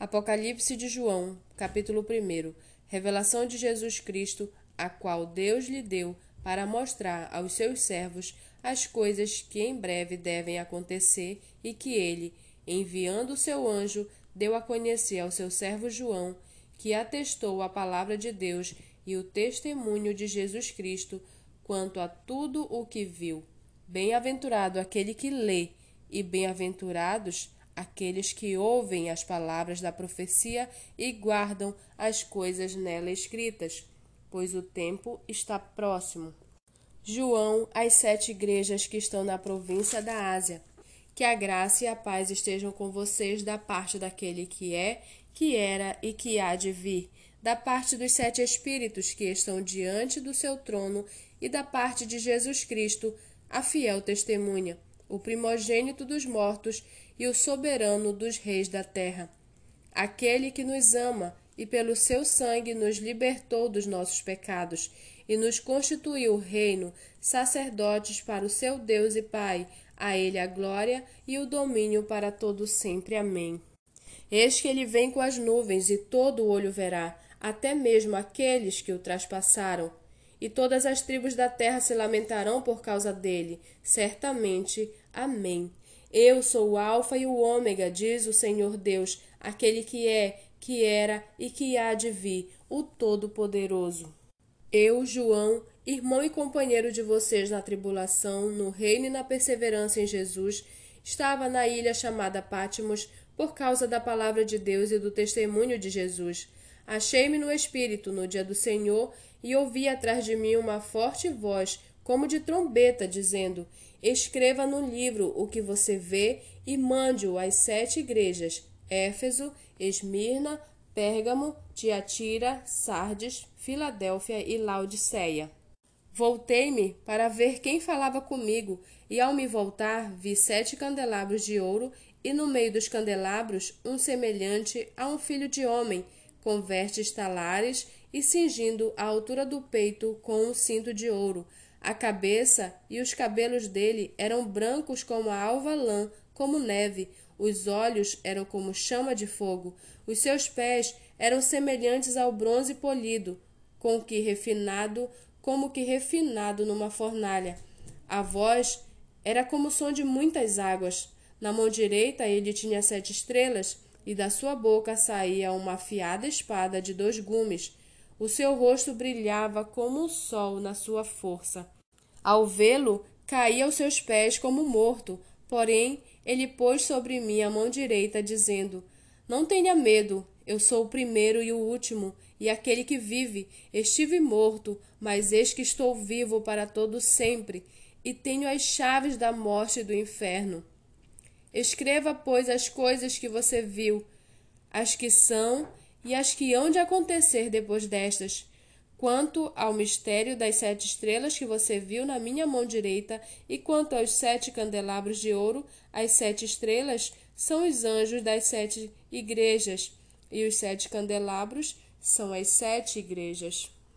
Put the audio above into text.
Apocalipse de João, capítulo 1. Revelação de Jesus Cristo, a qual Deus lhe deu para mostrar aos seus servos as coisas que em breve devem acontecer e que ele, enviando o seu anjo, deu a conhecer ao seu servo João, que atestou a palavra de Deus e o testemunho de Jesus Cristo quanto a tudo o que viu. Bem-aventurado aquele que lê, e bem-aventurados aqueles que ouvem as palavras da profecia e guardam as coisas nela escritas, pois o tempo está próximo. João, às sete igrejas que estão na província da Ásia. Que a graça e a paz estejam com vocês da parte daquele que é, que era e que há de vir, da parte dos sete Espíritos que estão diante do seu trono e da parte de Jesus Cristo, a fiel testemunha, o primogênito dos mortos e o soberano dos reis da terra. Aquele que nos ama e pelo seu sangue nos libertou dos nossos pecados e nos constituiu reino, sacerdotes para o seu Deus e Pai. A ele a glória e o domínio para todo sempre. Amém. Eis que ele vem com as nuvens e todo o olho verá, até mesmo aqueles que o traspassaram. E todas as tribos da terra se lamentarão por causa dele. Certamente. Amém. Eu sou o Alfa e o Ômega, diz o Senhor Deus, aquele que é, que era e que há de vir, o Todo-Poderoso. Eu, João, irmão e companheiro de vocês na tribulação, no reino e na perseverança em Jesus, estava na ilha chamada Pátimos por causa da palavra de Deus e do testemunho de Jesus. Achei-me no Espírito no dia do Senhor e ouvi atrás de mim uma forte voz, como de trombeta, dizendo: Escreva no livro o que você vê e mande-o às sete igrejas: Éfeso, Esmirna, Pérgamo, Tiatira, Sardes, Filadélfia e Laodiceia. Voltei-me para ver quem falava comigo, e ao me voltar, vi sete candelabros de ouro, e no meio dos candelabros um semelhante a um filho de homem, com vestes talares e cingindo a altura do peito com um cinto de ouro a cabeça e os cabelos dele eram brancos como a alva lã, como neve. Os olhos eram como chama de fogo. Os seus pés eram semelhantes ao bronze polido, com que refinado, como que refinado numa fornalha. A voz era como o som de muitas águas. Na mão direita ele tinha sete estrelas, e da sua boca saía uma afiada espada de dois gumes. O seu rosto brilhava como o sol na sua força. Ao vê-lo, caí aos seus pés como morto, porém ele pôs sobre mim a mão direita, dizendo: Não tenha medo, eu sou o primeiro e o último, e aquele que vive. Estive morto, mas eis que estou vivo para todo sempre, e tenho as chaves da morte e do inferno. Escreva, pois, as coisas que você viu, as que são e as que hão de acontecer depois destas. Quanto ao mistério das sete estrelas que você viu na minha mão direita, e quanto aos sete candelabros de ouro, as sete estrelas são os anjos das sete igrejas, e os sete candelabros são as sete igrejas.